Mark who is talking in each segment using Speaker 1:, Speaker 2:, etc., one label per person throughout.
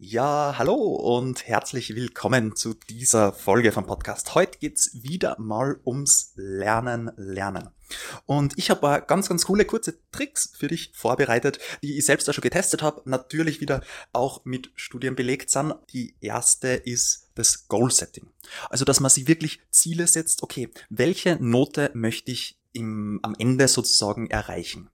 Speaker 1: Ja, hallo und herzlich willkommen zu dieser Folge vom Podcast. Heute geht's wieder mal ums Lernen, Lernen. Und ich habe ein ganz, ganz coole kurze Tricks für dich vorbereitet, die ich selbst auch schon getestet habe. Natürlich wieder auch mit Studien belegt sind. Die erste ist das Goal Setting. Also, dass man sich wirklich Ziele setzt. Okay, welche Note möchte ich im, am Ende sozusagen erreichen?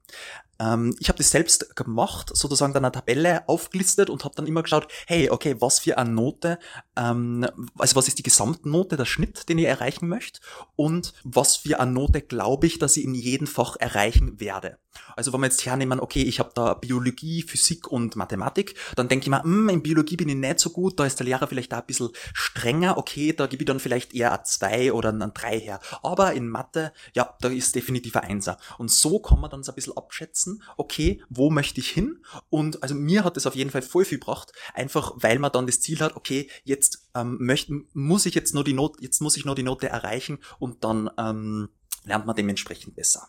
Speaker 1: Ähm, ich habe das selbst gemacht, sozusagen dann eine Tabelle aufgelistet und habe dann immer geschaut, hey, okay, was für eine Note, ähm, also was ist die Gesamtnote, der Schnitt, den ich erreichen möchte und was für eine Note glaube ich, dass ich in jedem Fach erreichen werde. Also wenn wir jetzt hernehmen, okay, ich habe da Biologie, Physik und Mathematik, dann denke ich mir, hm, in Biologie bin ich nicht so gut, da ist der Lehrer vielleicht da ein bisschen strenger, okay, da gebe ich dann vielleicht eher ein 2 oder ein 3 her. Aber in Mathe, ja, da ist definitiv ein Einser. Und so kann man dann so ein bisschen abschätzen, okay, wo möchte ich hin? Und also mir hat das auf jeden Fall voll viel gebracht, einfach weil man dann das Ziel hat, okay, jetzt ähm, möchten, muss ich jetzt nur die Note, jetzt muss ich nur die Note erreichen und dann ähm, lernt man dementsprechend besser.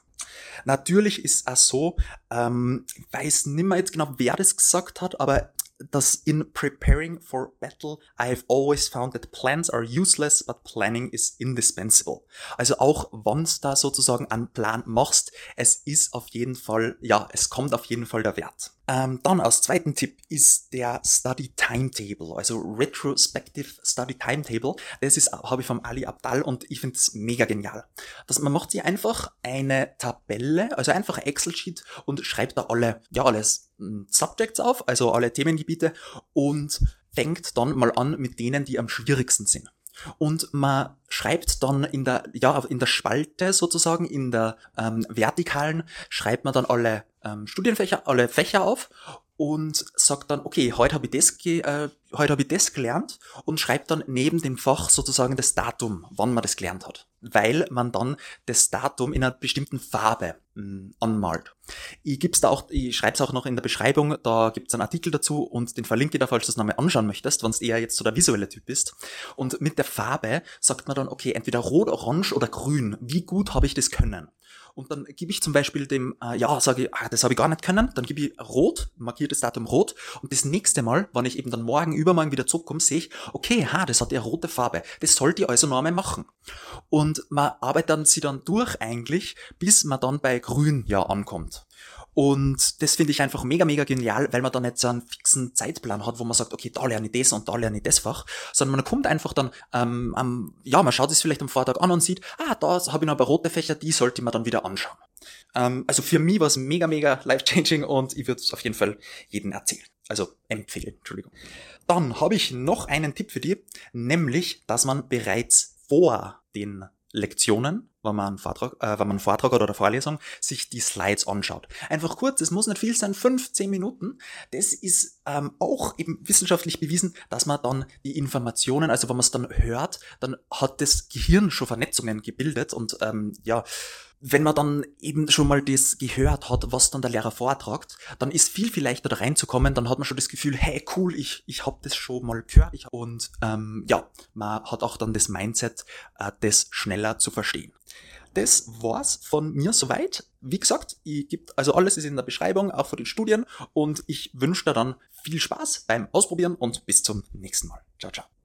Speaker 1: Natürlich ist es so, ähm, ich weiß nicht mehr jetzt genau, wer das gesagt hat, aber dass in preparing for battle, I have always found that plans are useless, but planning is indispensable. Also auch wenn da sozusagen einen Plan machst, es ist auf jeden Fall, ja, es kommt auf jeden Fall der Wert. Ähm, dann als zweiten Tipp ist der Study Timetable, also Retrospective Study Timetable. Das ist habe ich vom Ali Abdal und ich finde es mega genial. Dass man macht sich einfach eine Tabelle, also einfach ein Excel-Sheet und schreibt da alle, ja alles hm, Subjects auf, also alle Themengebiete und fängt dann mal an mit denen, die am schwierigsten sind. Und man schreibt dann in der, ja, in der Spalte sozusagen, in der ähm, vertikalen, schreibt man dann alle ähm, Studienfächer, alle Fächer auf und sagt dann, okay, heute habe ich das, äh, heute habe ich das gelernt und schreibt dann neben dem Fach sozusagen das Datum, wann man das gelernt hat, weil man dann das Datum in einer bestimmten Farbe mh, hm, anmalt. Ich ich schreibe es auch noch in der Beschreibung, da gibt's einen Artikel dazu und den verlinke ich da, falls du das nochmal anschauen möchtest, wenn du eher jetzt so der visuelle Typ bist. Und mit der Farbe sagt man dann, okay, entweder rot, orange oder grün. Wie gut habe ich das können? Und dann gebe ich zum Beispiel dem, äh, ja, sage ich, ah, das habe ich gar nicht können, dann gebe ich rot, markiere das Datum rot und das nächste Mal, wenn ich eben dann morgen, übermorgen wieder zurückkomme, sehe ich, okay, ha, das hat ja rote Farbe. Das sollte ich also noch einmal machen. Und man arbeitet dann sie dann durch eigentlich, bis man dann bei grün ja ankommt. Und das finde ich einfach mega, mega genial, weil man da nicht so einen fixen Zeitplan hat, wo man sagt, okay, da lerne ich das und da lerne ich das Fach, sondern man kommt einfach dann, ähm, ähm, ja, man schaut es vielleicht am Vortag an und sieht, ah, da habe ich noch ein paar rote Fächer, die sollte man dann wieder anschauen. Ähm, also für mich war es mega, mega life-changing und ich würde es auf jeden Fall jedem erzählen. Also empfehlen, Entschuldigung. Dann habe ich noch einen Tipp für dich, nämlich, dass man bereits vor den Lektionen, wenn man einen Vortrag, äh, wenn man einen Vortrag oder eine Vorlesung, sich die Slides anschaut. Einfach kurz, es muss nicht viel sein, 15 Minuten. Das ist ähm, auch eben wissenschaftlich bewiesen, dass man dann die Informationen, also wenn man es dann hört, dann hat das Gehirn schon Vernetzungen gebildet und ähm, ja, wenn man dann eben schon mal das gehört hat, was dann der Lehrer vortragt, dann ist viel, viel leichter da reinzukommen. Dann hat man schon das Gefühl, hey, cool, ich, ich habe das schon mal gehört. und ähm, ja, man hat auch dann das Mindset, äh, das schneller zu verstehen. Das war's von mir soweit. Wie gesagt, ich gibt, also alles ist in der Beschreibung, auch für den Studien. Und ich wünsche dir dann viel Spaß beim Ausprobieren und bis zum nächsten Mal. Ciao, ciao.